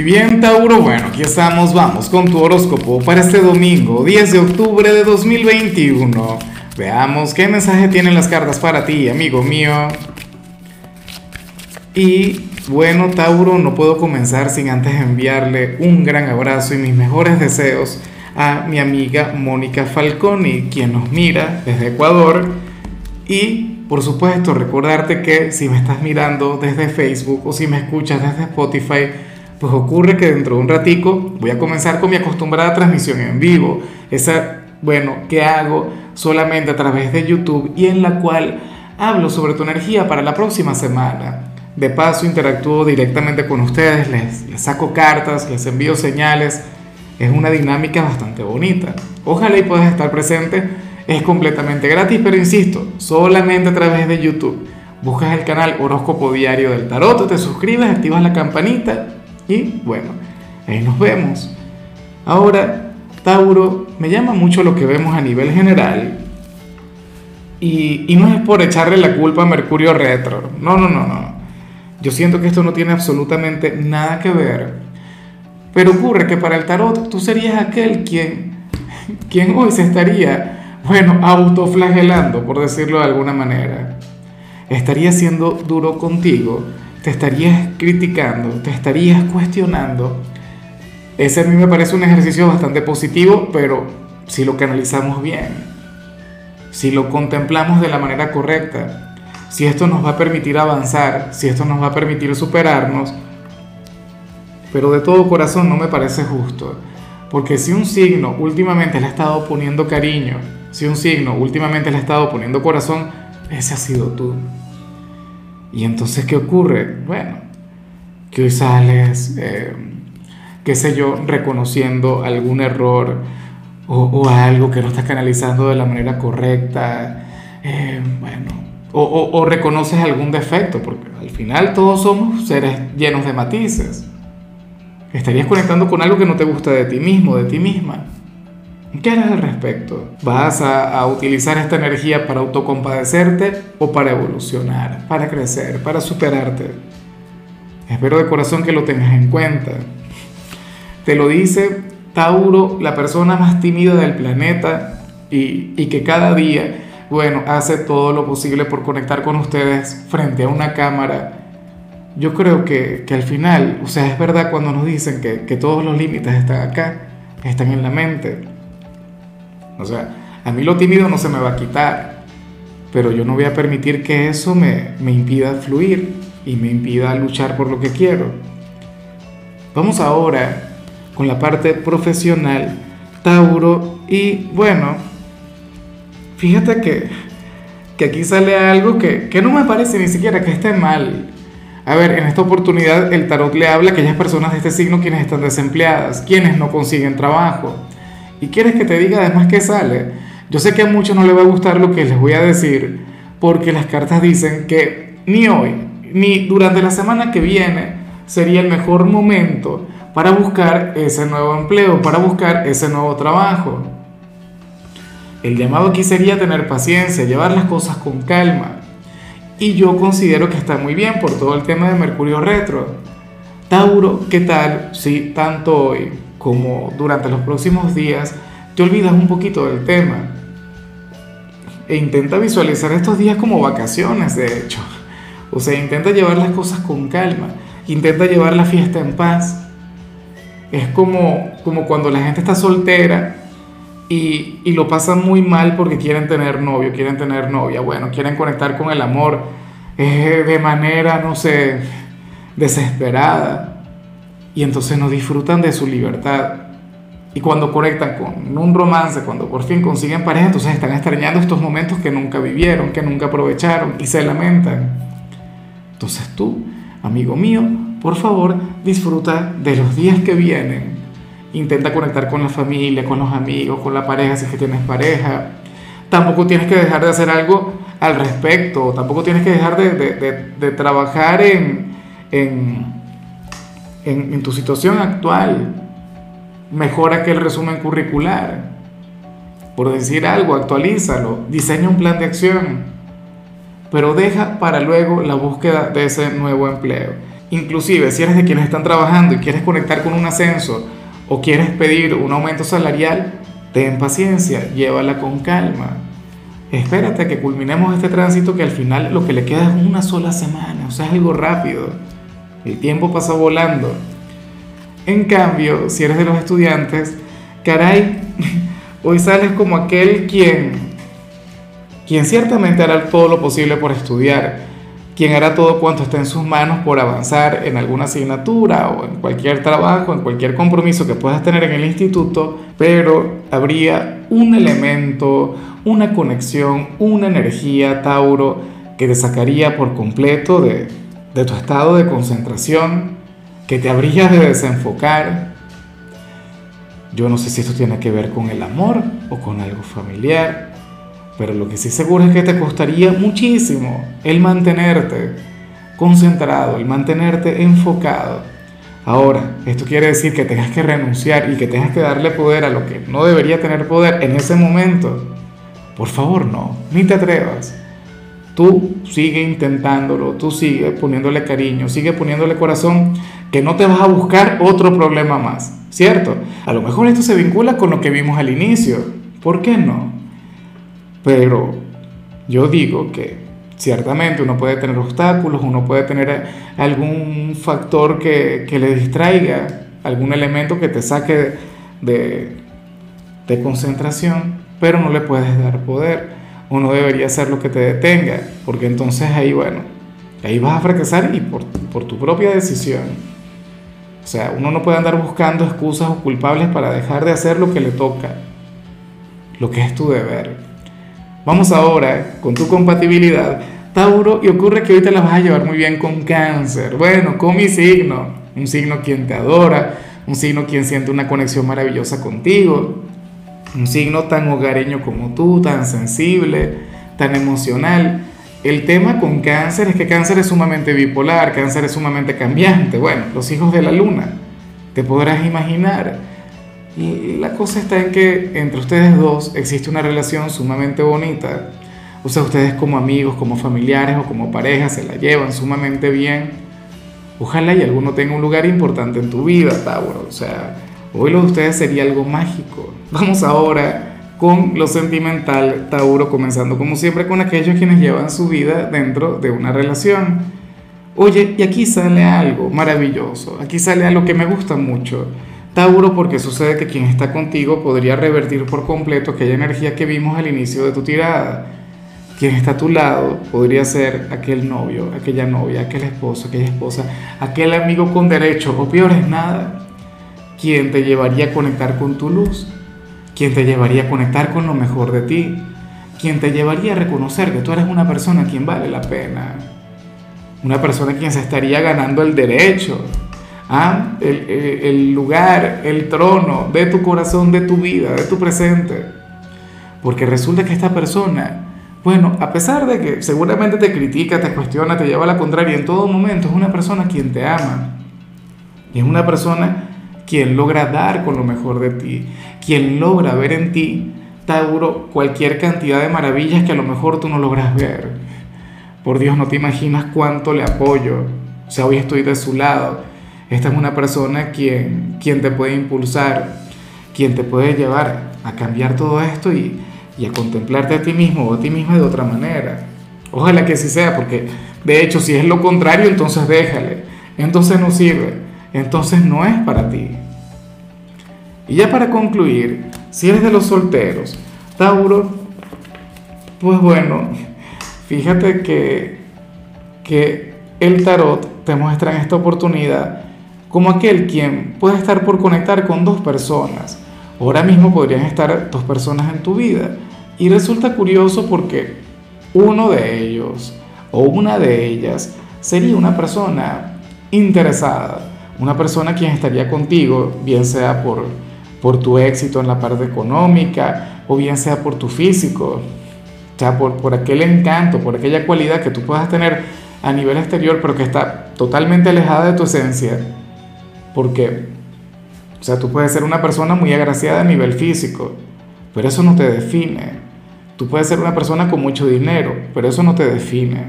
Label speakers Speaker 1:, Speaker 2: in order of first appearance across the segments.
Speaker 1: Y bien, Tauro, bueno, aquí estamos, vamos con tu horóscopo para este domingo, 10 de octubre de 2021. Veamos qué mensaje tienen las cartas para ti, amigo mío. Y bueno, Tauro, no puedo comenzar sin antes enviarle un gran abrazo y mis mejores deseos a mi amiga Mónica Falconi, quien nos mira desde Ecuador. Y por supuesto, recordarte que si me estás mirando desde Facebook o si me escuchas desde Spotify, pues ocurre que dentro de un ratico voy a comenzar con mi acostumbrada transmisión en vivo. Esa, bueno, que hago solamente a través de YouTube y en la cual hablo sobre tu energía para la próxima semana. De paso, interactúo directamente con ustedes, les, les saco cartas, les envío señales. Es una dinámica bastante bonita. Ojalá y puedas estar presente. Es completamente gratis, pero insisto, solamente a través de YouTube. Buscas el canal Horóscopo Diario del Tarot, te suscribes, activas la campanita y bueno, ahí nos vemos. Ahora, Tauro, me llama mucho lo que vemos a nivel general. Y, no es por echarle la culpa a Mercurio retro. No, no, no, no. Yo siento que esto no tiene absolutamente nada que ver. Pero ocurre que para el tarot tú serías aquel quien, quien hoy se estaría, bueno, autoflagelando, por decirlo de alguna manera. Estaría siendo duro contigo te estarías criticando, te estarías cuestionando. Ese a mí me parece un ejercicio bastante positivo, pero si lo canalizamos bien, si lo contemplamos de la manera correcta, si esto nos va a permitir avanzar, si esto nos va a permitir superarnos, pero de todo corazón no me parece justo, porque si un signo últimamente le ha estado poniendo cariño, si un signo últimamente le ha estado poniendo corazón, ese ha sido tú. Y entonces, ¿qué ocurre? Bueno, que hoy sales, eh, qué sé yo, reconociendo algún error o, algo que no estás canalizando de la manera correcta, eh, bueno, o, o reconoces algún defecto, porque al final todos somos seres llenos de matices. Estarías conectando con algo que no te gusta de ti mismo, de ti misma. ¿Qué harás al respecto? ¿Vas a, utilizar esta energía para autocompadecerte o para evolucionar, para crecer, para superarte? Espero de corazón que lo tengas en cuenta. Te lo dice Tauro, la persona más tímida del planeta y, que cada día, bueno, hace todo lo posible por conectar con ustedes frente a una cámara. Yo creo que, al final, o sea, es verdad cuando nos dicen que, que todos los límites están acá, están en la mente o sea, a mí lo tímido no se me va a quitar, pero yo no voy a permitir que eso me, me impida fluir y me impida luchar por lo que quiero. Vamos ahora con la parte profesional, Tauro, y bueno, fíjate que, que aquí sale algo que, que no me parece ni siquiera que esté mal. A ver, en esta oportunidad el tarot le habla a aquellas personas de este signo quienes están desempleadas, quienes no consiguen trabajo. ¿Y quieres que te diga además qué sale? Yo sé que a muchos no les va a gustar lo que les voy a decir, porque las cartas dicen que ni hoy, ni durante la semana que viene sería el mejor momento para buscar ese nuevo empleo, para buscar ese nuevo trabajo. El llamado aquí sería tener paciencia, llevar las cosas con calma. Y yo considero que está muy bien por todo el tema de Mercurio retro. Tauro, ¿qué tal si tanto hoy como durante los próximos días te olvidas un poquito del tema. E intenta visualizar estos días como vacaciones, de hecho. O sea, intenta llevar las cosas con calma. Intenta llevar la fiesta en paz. Es como, como cuando la gente está soltera y, y lo pasan muy mal porque quieren tener novio, quieren tener novia. Bueno, quieren conectar con el amor eh, de manera, no sé, desesperada y entonces no disfrutan de su libertad. Y cuando conectan con un romance, cuando por fin consiguen pareja, entonces están extrañando estos momentos que nunca vivieron, que nunca aprovecharon y se lamentan. Entonces tú, amigo mío, por favor, disfruta de los días que vienen. Intenta conectar con la familia, con los amigos, con la pareja si es que tienes pareja. Tampoco tienes que dejar de hacer algo al respecto, tampoco tienes que dejar de, de, de, trabajar en, en en, tu situación actual. Mejora aquel resumen curricular. Por decir algo, actualízalo, diseña un plan de acción, pero deja para luego la búsqueda de ese nuevo empleo. inclusive si eres de quienes están trabajando y quieres conectar con un ascenso o quieres pedir un aumento salarial, ten paciencia, llévala con calma. Espérate a que culminemos este tránsito que al final lo que le queda es una sola semana, o sea, es algo rápido. El tiempo pasa volando. En cambio, si eres de los estudiantes, caray, hoy sales como aquel quien, quien ciertamente hará todo lo posible por estudiar, quien hará todo cuanto esté en sus manos por avanzar en alguna asignatura o en cualquier trabajo, en cualquier compromiso que puedas tener en el instituto, pero habría un elemento, una conexión, una energía, Tauro, que te sacaría por completo de, de tu estado de concentración, que te habría de desenfocar. Yo no sé si esto tiene que ver con el amor o con algo familiar pero lo que sí seguro es que te costaría muchísimo el mantenerte concentrado, el mantenerte enfocado. Ahora, esto quiere decir que tengas que renunciar y que tengas que darle poder a lo que no debería tener poder en ese momento. Por favor, no, ni te atrevas. Tú sigue intentándolo, tú sigue poniéndole cariño, sigue poniéndole corazón, que no te vas a buscar otro problema más, ¿cierto? A lo mejor esto se vincula con lo que vimos al inicio. ¿Por qué no? Pero yo digo que ciertamente uno puede tener obstáculos, uno puede tener algún factor que, le distraiga, algún elemento que te saque de, de concentración, pero no le puedes dar poder. Uno debería hacer lo que te detenga, porque entonces ahí, bueno, ahí vas a fracasar y por, por tu propia decisión. O sea, uno no puede andar buscando excusas o culpables para dejar de hacer lo que le toca, lo que es tu deber. Vamos ahora con tu compatibilidad, Tauro, y ocurre que hoy te la vas a llevar muy bien con cáncer. Bueno, con mi signo, un signo quien te adora, un signo quien siente una conexión maravillosa contigo, un signo tan hogareño como tú, tan sensible, tan emocional. El tema con cáncer es que cáncer es sumamente bipolar, cáncer es sumamente cambiante. Bueno, los hijos de la luna, te podrás imaginar y la cosa está en que entre ustedes dos existe una relación sumamente bonita. O sea, ustedes como amigos, como familiares o como pareja se la llevan sumamente bien. Ojalá y alguno tenga un lugar importante en tu vida, Tauro. O sea, hoy lo de ustedes sería algo mágico. Vamos ahora con lo sentimental, Tauro, comenzando como siempre con aquellos quienes llevan su vida dentro de una relación. Oye, y aquí sale algo maravilloso, aquí sale algo que me gusta mucho. Tauro porque sucede que quien está contigo podría revertir por completo aquella energía que vimos al inicio de tu tirada. Quien está a tu lado podría ser aquel novio, aquella novia, aquel esposo, aquella esposa, aquel amigo con derecho o peor es nada. Quien te llevaría a conectar con tu luz, quien te llevaría a conectar con lo mejor de ti, quien te llevaría a reconocer que tú eres una persona quien vale la pena, una persona quien se estaría ganando el derecho ¿ah? el, lugar, el trono de tu corazón, de tu vida, de tu presente. Porque resulta que esta persona, bueno, a pesar de que seguramente te critica, te cuestiona, te lleva a la contraria en todo momento, es una persona quien te ama. Y es una persona quien logra dar con lo mejor de ti, quien logra ver en ti, Tauro, cualquier cantidad de maravillas que a lo mejor tú no logras ver. Por Dios, no te imaginas cuánto le apoyo. O sea, hoy estoy de su lado esta es una persona quien, quien te puede impulsar, quien te puede llevar a cambiar todo esto y, y a contemplarte a ti mismo o a ti misma de otra manera. Ojalá que así sea, porque de hecho si es lo contrario, entonces déjale, entonces no sirve, entonces no es para ti. Y ya para concluir, si eres de los solteros, Tauro, pues bueno, fíjate que, que el tarot te muestra en esta oportunidad como aquel quien puede estar por conectar con dos personas. Ahora mismo podrían estar dos personas en tu vida. Y resulta curioso porque uno de ellos o una de ellas sería una persona interesada, una persona quien estaría contigo, bien sea por, por tu éxito en la parte económica o bien sea por tu físico, o sea, por, por aquel encanto, por aquella cualidad que tú puedas tener a nivel exterior, pero que está totalmente alejada de tu esencia porque, o sea, tú puedes ser una persona muy agraciada a nivel físico, pero eso no te define. Tú puedes ser una persona con mucho dinero, pero eso no te define.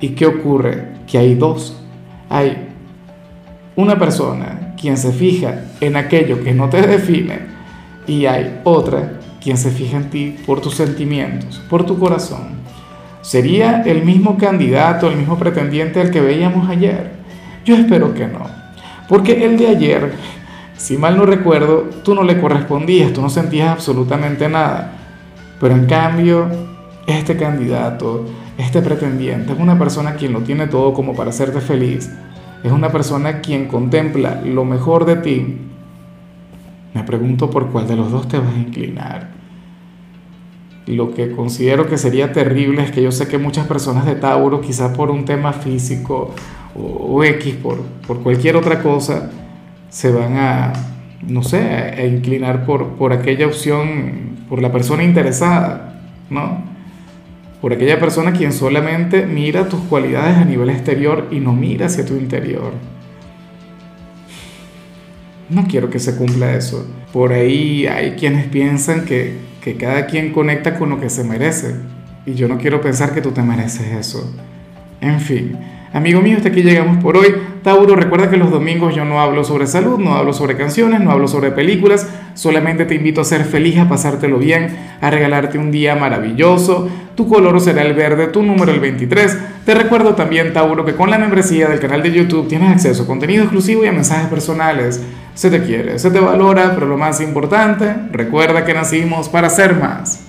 Speaker 1: ¿Y qué ocurre? Que hay dos. Hay una persona quien se fija en aquello que no te define y hay otra quien se fija en ti por tus sentimientos, por tu corazón. ¿Sería el mismo candidato, el mismo pretendiente al que veíamos ayer? Yo espero que no. Porque el de ayer, si mal no recuerdo, tú no le correspondías, tú no sentías absolutamente nada. Pero en cambio, este candidato, este pretendiente, es una persona quien lo tiene todo como para hacerte feliz. Es una persona quien contempla lo mejor de ti. Me pregunto por cuál de los dos te vas a inclinar. Lo que considero que sería terrible es que yo sé que muchas personas de Tauro, quizás por un tema físico o, X, por, por, cualquier otra cosa, se van a, no sé, a, inclinar por, por aquella opción, por la persona interesada, ¿no? Por aquella persona quien solamente mira tus cualidades a nivel exterior y no mira hacia tu interior. No quiero que se cumpla eso. Por ahí hay quienes piensan que, que cada quien conecta con lo que se merece. Y yo no quiero pensar que tú te mereces eso. En fin, amigo mío, hasta aquí llegamos por hoy. Tauro, recuerda que los domingos yo no hablo sobre salud, no hablo sobre canciones, no hablo sobre películas. Solamente te invito a ser feliz, a pasártelo bien, a regalarte un día maravilloso. Tu color será el verde, tu número el 23. Te recuerdo también, Tauro, que con la membresía del canal de YouTube tienes acceso a contenido exclusivo y a mensajes personales se te quiere, se te valora, pero lo más importante, recuerda que nacimos para ser más.